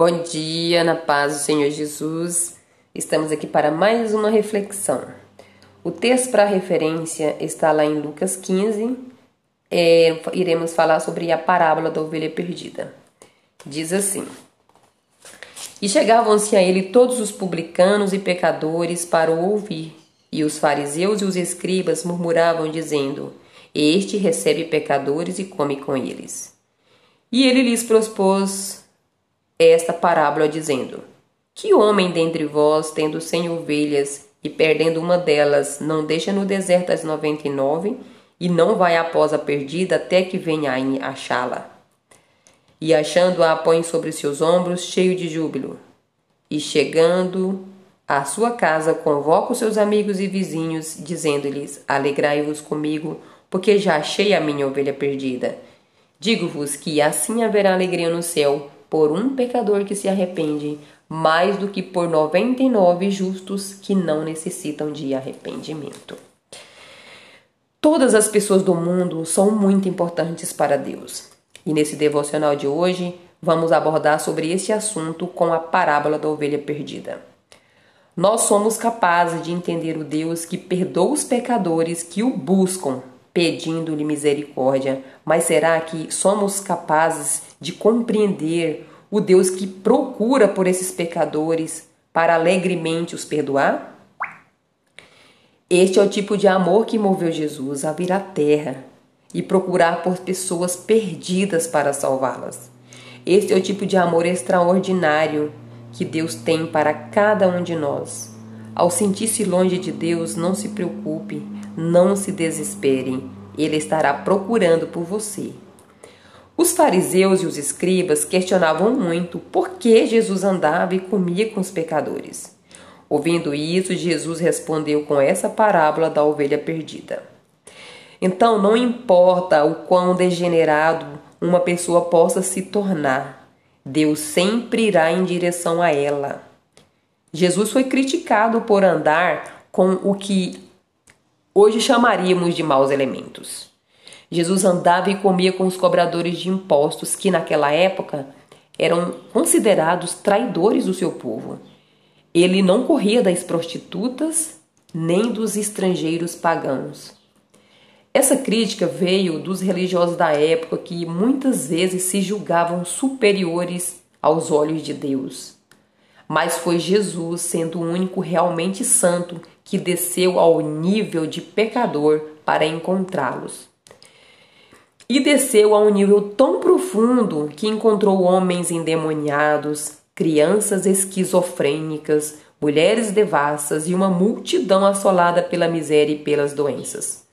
Bom dia, na paz do Senhor Jesus. Estamos aqui para mais uma reflexão. O texto para referência está lá em Lucas 15. É, iremos falar sobre a parábola da ovelha perdida. Diz assim: E chegavam-se a ele todos os publicanos e pecadores para o ouvir, e os fariseus e os escribas murmuravam, dizendo: Este recebe pecadores e come com eles. E ele lhes propôs esta parábola dizendo: Que homem dentre vós, tendo cem ovelhas e perdendo uma delas, não deixa no deserto as noventa e nove e não vai após a perdida até que venha a achá-la? E achando-a, põe sobre seus ombros, cheio de júbilo. E chegando à sua casa, convoca os seus amigos e vizinhos, dizendo-lhes: Alegrai-vos comigo, porque já achei a minha ovelha perdida. Digo-vos que assim haverá alegria no céu por um pecador que se arrepende, mais do que por 99 justos que não necessitam de arrependimento. Todas as pessoas do mundo são muito importantes para Deus. E nesse devocional de hoje, vamos abordar sobre esse assunto com a parábola da ovelha perdida. Nós somos capazes de entender o Deus que perdoa os pecadores que o buscam, pedindo-lhe misericórdia, mas será que somos capazes de compreender o Deus que procura por esses pecadores para alegremente os perdoar? Este é o tipo de amor que moveu Jesus a vir à terra e procurar por pessoas perdidas para salvá-las. Este é o tipo de amor extraordinário que Deus tem para cada um de nós. Ao sentir-se longe de Deus, não se preocupe, não se desespere, Ele estará procurando por você. Os fariseus e os escribas questionavam muito por que Jesus andava e comia com os pecadores. Ouvindo isso, Jesus respondeu com essa parábola da ovelha perdida. Então, não importa o quão degenerado uma pessoa possa se tornar, Deus sempre irá em direção a ela. Jesus foi criticado por andar com o que hoje chamaríamos de maus elementos. Jesus andava e comia com os cobradores de impostos, que naquela época eram considerados traidores do seu povo. Ele não corria das prostitutas nem dos estrangeiros pagãos. Essa crítica veio dos religiosos da época que muitas vezes se julgavam superiores aos olhos de Deus. Mas foi Jesus, sendo o único realmente santo, que desceu ao nível de pecador para encontrá-los e desceu a um nível tão profundo que encontrou homens endemoniados, crianças esquizofrênicas, mulheres devassas e uma multidão assolada pela miséria e pelas doenças.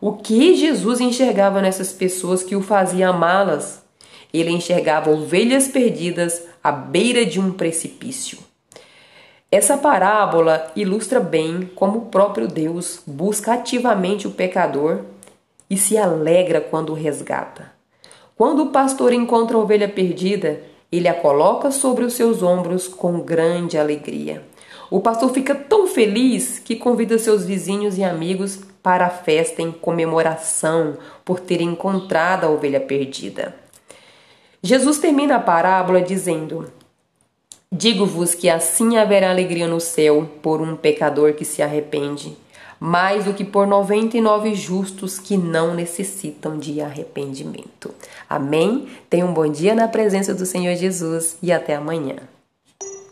O que Jesus enxergava nessas pessoas que o fazia amá-las? Ele enxergava ovelhas perdidas à beira de um precipício. Essa parábola ilustra bem como o próprio Deus busca ativamente o pecador e se alegra quando o resgata. Quando o pastor encontra a ovelha perdida, ele a coloca sobre os seus ombros com grande alegria. O pastor fica tão feliz que convida seus vizinhos e amigos para a festa em comemoração por ter encontrado a ovelha perdida. Jesus termina a parábola dizendo: Digo-vos que assim haverá alegria no céu por um pecador que se arrepende mais do que por 99 justos que não necessitam de arrependimento. Amém? Tenha um bom dia na presença do Senhor Jesus e até amanhã.